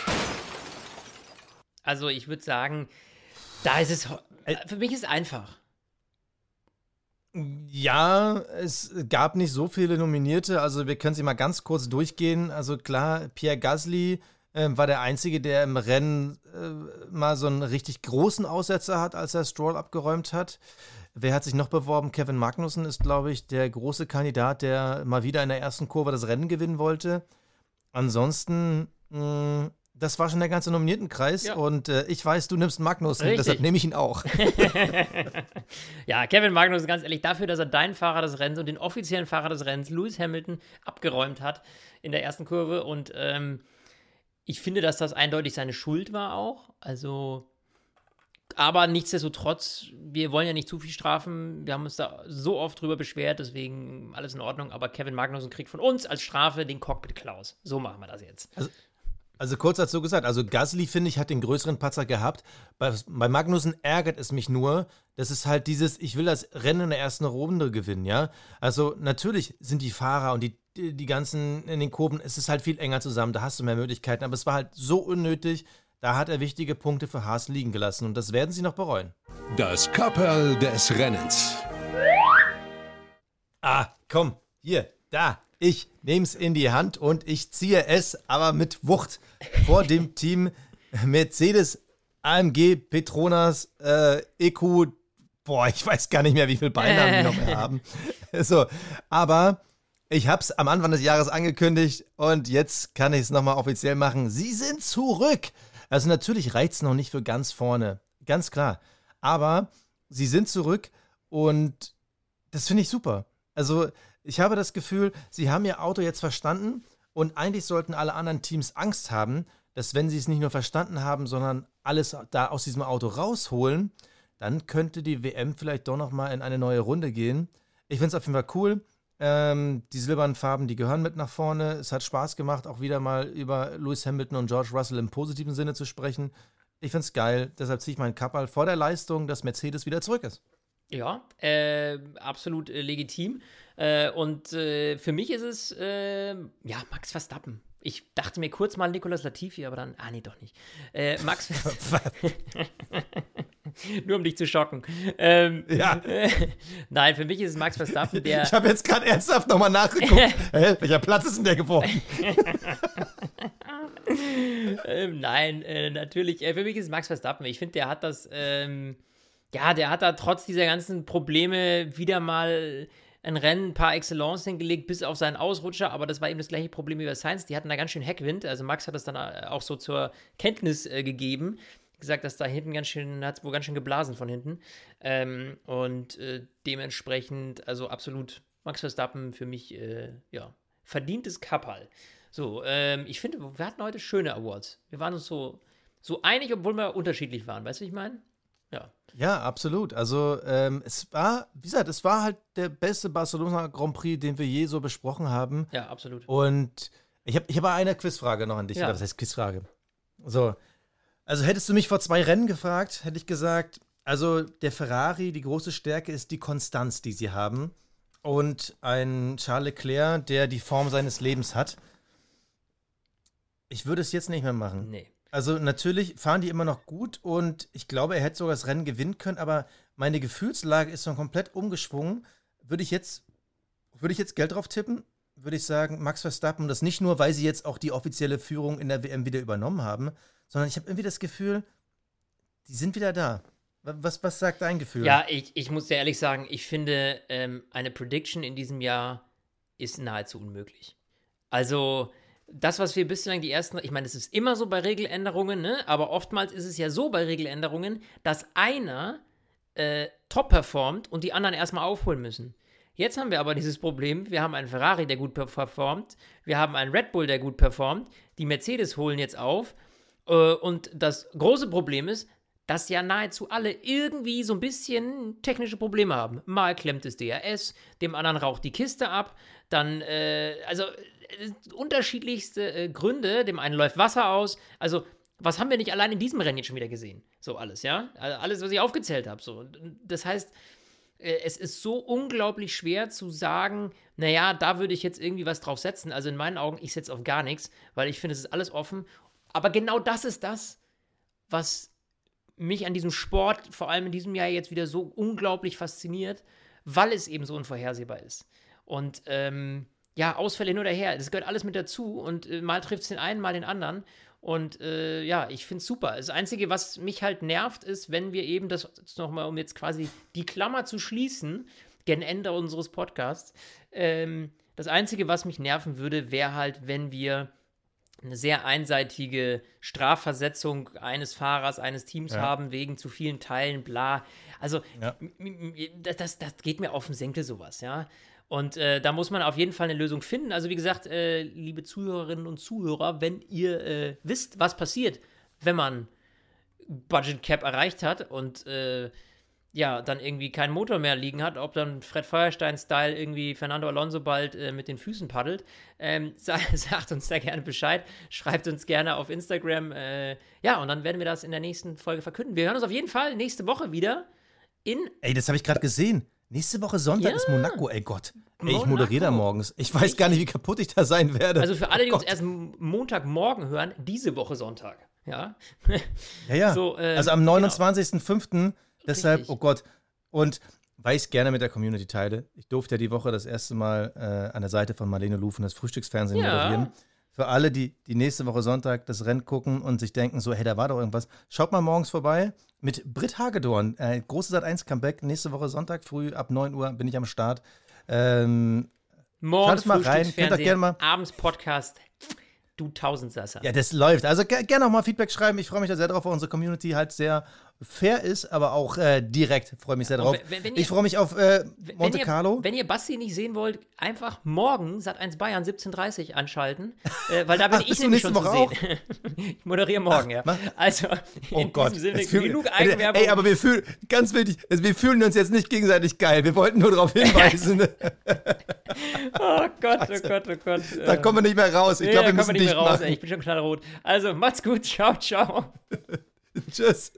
also ich würde sagen, da ist es, ho- für mich ist es einfach. Ja, es gab nicht so viele Nominierte. Also wir können sie mal ganz kurz durchgehen. Also klar, Pierre Gasly äh, war der Einzige, der im Rennen äh, mal so einen richtig großen Aussetzer hat, als er Stroll abgeräumt hat. Wer hat sich noch beworben? Kevin Magnussen ist, glaube ich, der große Kandidat, der mal wieder in der ersten Kurve das Rennen gewinnen wollte. Ansonsten, mh, das war schon der ganze Nominiertenkreis. Ja. Und äh, ich weiß, du nimmst Magnussen, Richtig. deshalb nehme ich ihn auch. Ja, Kevin Magnussen, ganz ehrlich, dafür, dass er deinen Fahrer des Rennens und den offiziellen Fahrer des Rennens, Lewis Hamilton, abgeräumt hat in der ersten Kurve. Und ähm, ich finde, dass das eindeutig seine Schuld war auch. Also, aber nichtsdestotrotz, wir wollen ja nicht zu viel strafen. Wir haben uns da so oft drüber beschwert, deswegen alles in Ordnung. Aber Kevin Magnussen kriegt von uns als Strafe den Cockpit Klaus. So machen wir das jetzt. Also kurz dazu gesagt, also Gasly, finde ich, hat den größeren Patzer gehabt. Bei, bei Magnussen ärgert es mich nur, dass es halt dieses, ich will das Rennen in der ersten Runde gewinnen, ja. Also natürlich sind die Fahrer und die, die, die ganzen in den Kurven, es ist halt viel enger zusammen, da hast du mehr Möglichkeiten, aber es war halt so unnötig, da hat er wichtige Punkte für Haas liegen gelassen und das werden sie noch bereuen. Das Kapperl des Rennens. Ah, komm, hier, da. Ich nehme es in die Hand und ich ziehe es aber mit Wucht vor dem Team Mercedes AMG Petronas äh, EQ. Boah, ich weiß gar nicht mehr, wie viele Beinamen die noch mehr haben. So, aber ich habe es am Anfang des Jahres angekündigt und jetzt kann ich es nochmal offiziell machen. Sie sind zurück. Also natürlich reicht es noch nicht für ganz vorne, ganz klar. Aber sie sind zurück und das finde ich super. Also ich habe das Gefühl, sie haben ihr Auto jetzt verstanden und eigentlich sollten alle anderen Teams Angst haben, dass wenn sie es nicht nur verstanden haben, sondern alles da aus diesem Auto rausholen, dann könnte die WM vielleicht doch noch mal in eine neue Runde gehen. Ich finde es auf jeden Fall cool. Ähm, die silbernen Farben, die gehören mit nach vorne. Es hat Spaß gemacht, auch wieder mal über Lewis Hamilton und George Russell im positiven Sinne zu sprechen. Ich finde es geil. Deshalb ziehe ich meinen Kappal vor der Leistung, dass Mercedes wieder zurück ist. Ja, äh, absolut äh, legitim. Äh, und äh, für mich ist es, äh, ja, Max Verstappen. Ich dachte mir kurz mal Nicolas Latifi, aber dann, ah nee, doch nicht. Äh, Max Verstappen. Nur um dich zu schocken. Ähm, ja. nein, für mich ist es Max Verstappen, der. Ich habe jetzt gerade ernsthaft nochmal nachgeguckt. Hä, welcher Platz ist denn der geworden? ähm, nein, natürlich. Für mich ist es Max Verstappen. Ich finde, der hat das, ähm, ja, der hat da trotz dieser ganzen Probleme wieder mal ein Rennen par excellence hingelegt, bis auf seinen Ausrutscher, aber das war eben das gleiche Problem wie bei Sainz. Die hatten da ganz schön Heckwind. Also Max hat das dann äh, auch so zur Kenntnis äh, gegeben. Gesagt, dass da hinten ganz schön, hat es wohl ganz schön geblasen von hinten. Ähm, und äh, dementsprechend, also absolut Max Verstappen für mich, äh, ja, verdientes Kapperl. So, ähm, ich finde, wir hatten heute schöne Awards. Wir waren uns so, so einig, obwohl wir unterschiedlich waren. Weißt du, was ich meine? Ja. Ja, absolut. Also ähm, es war, wie gesagt, es war halt der beste Barcelona Grand Prix, den wir je so besprochen haben. Ja, absolut. Und ich habe ich hab eine Quizfrage noch an dich. Ja. Oder was heißt Quizfrage? So, also hättest du mich vor zwei Rennen gefragt, hätte ich gesagt, also der Ferrari, die große Stärke ist die Konstanz, die sie haben. Und ein Charles Leclerc, der die Form seines Lebens hat. Ich würde es jetzt nicht mehr machen. Nee. Also natürlich fahren die immer noch gut und ich glaube, er hätte sogar das Rennen gewinnen können, aber meine Gefühlslage ist schon komplett umgeschwungen. Würde ich jetzt, würde ich jetzt Geld drauf tippen, würde ich sagen, Max Verstappen, das nicht nur, weil sie jetzt auch die offizielle Führung in der WM wieder übernommen haben, sondern ich habe irgendwie das Gefühl, die sind wieder da. Was, was sagt dein Gefühl? Ja, ich, ich muss dir ehrlich sagen, ich finde, ähm, eine Prediction in diesem Jahr ist nahezu unmöglich. Also, das, was wir bislang die ersten, ich meine, es ist immer so bei Regeländerungen, ne? aber oftmals ist es ja so bei Regeländerungen, dass einer äh, top performt und die anderen erstmal aufholen müssen. Jetzt haben wir aber dieses Problem, wir haben einen Ferrari, der gut performt, wir haben einen Red Bull, der gut performt, die Mercedes holen jetzt auf äh, und das große Problem ist, dass ja nahezu alle irgendwie so ein bisschen technische Probleme haben. Mal klemmt das DRS, dem anderen raucht die Kiste ab, dann, äh, also unterschiedlichste äh, Gründe, dem einen läuft Wasser aus, also was haben wir nicht allein in diesem Rennen jetzt schon wieder gesehen? So alles, ja? Also alles, was ich aufgezählt habe. So. Das heißt, äh, es ist so unglaublich schwer zu sagen, naja, da würde ich jetzt irgendwie was drauf setzen. Also in meinen Augen, ich setze auf gar nichts, weil ich finde, es ist alles offen. Aber genau das ist das, was mich an diesem Sport, vor allem in diesem Jahr jetzt wieder so unglaublich fasziniert, weil es eben so unvorhersehbar ist. Und ähm, ja, Ausfälle hin oder her, das gehört alles mit dazu und äh, mal trifft es den einen, mal den anderen. Und äh, ja, ich finde es super. Das Einzige, was mich halt nervt, ist, wenn wir eben das nochmal, um jetzt quasi die Klammer zu schließen, gen Ende unseres Podcasts, ähm, das Einzige, was mich nerven würde, wäre halt, wenn wir eine sehr einseitige Strafversetzung eines Fahrers, eines Teams Ja. haben, wegen zu vielen Teilen, bla. Also, Ja. das, das geht mir auf den Senkel, sowas, ja. Und äh, da muss man auf jeden Fall eine Lösung finden. Also, wie gesagt, äh, liebe Zuhörerinnen und Zuhörer, wenn ihr äh, wisst, was passiert, wenn man Budget Cap erreicht hat und äh, ja, dann irgendwie keinen Motor mehr liegen hat, ob dann Fred Feuerstein-Style irgendwie Fernando Alonso bald äh, mit den Füßen paddelt, ähm, sa sagt uns da gerne Bescheid, schreibt uns gerne auf Instagram. Äh, ja, und dann werden wir das in der nächsten Folge verkünden. Wir hören uns auf jeden Fall nächste Woche wieder in Ey, das habe ich gerade gesehen. Nächste Woche Sonntag Ja. ist Monaco, ey Gott. Ey, ich moderiere da morgens. Ich weiß gar nicht, wie kaputt ich da sein werde. Also für alle, die Oh uns erst Montagmorgen hören, diese Woche Sonntag. Ja. Ja, ja. So, ähm, also am 29.05. Deshalb, Richtig. oh Gott. Und weil ich es gerne mit der Community teile. Ich durfte ja die Woche das erste Mal äh, an der Seite von Marlene Lufen das Frühstücksfernsehen Ja. moderieren. Für alle, die, die nächste Woche Sonntag das Rennen gucken und sich denken, so, hey, da war doch irgendwas, schaut mal morgens vorbei mit Britt Hagedorn. Äh, große Sat 1 Comeback. Nächste Woche Sonntag früh ab 9 Uhr bin ich am Start. Ähm, Morgens mal rein, könnt gerne mal- abends Podcast. Du Tausendsasser. Ja, das läuft. Also ger gerne auch mal Feedback schreiben. Ich freue mich da sehr drauf, unsere Community halt sehr fair ist, aber auch äh, direkt. Freue mich sehr drauf. wenn- wenn ihr- ich freue mich auf äh, Wenn Monte ihr, Carlo. Wenn ihr Basti nicht sehen wollt, einfach morgen Sat1 Bayern 17.30 anschalten, äh, weil da bin Ach, ich nämlich schon Woche zu sehen. ich moderiere morgen, ja. mach- Also, Oh Gott. diesem Sinne, genug Eigenwerbung. Ey, aber wir fühlen, ganz wichtig, also wir fühlen uns jetzt nicht gegenseitig geil. Wir wollten nur darauf hinweisen. oh Gott, oh Gott, oh Gott. da kommen wir nicht mehr raus. Ich nee, glaube, da wir kommen müssen nicht mehr raus, machen. ey. Ich bin schon knallrot. Also, macht's gut. Ciao, ciao. Tschüss.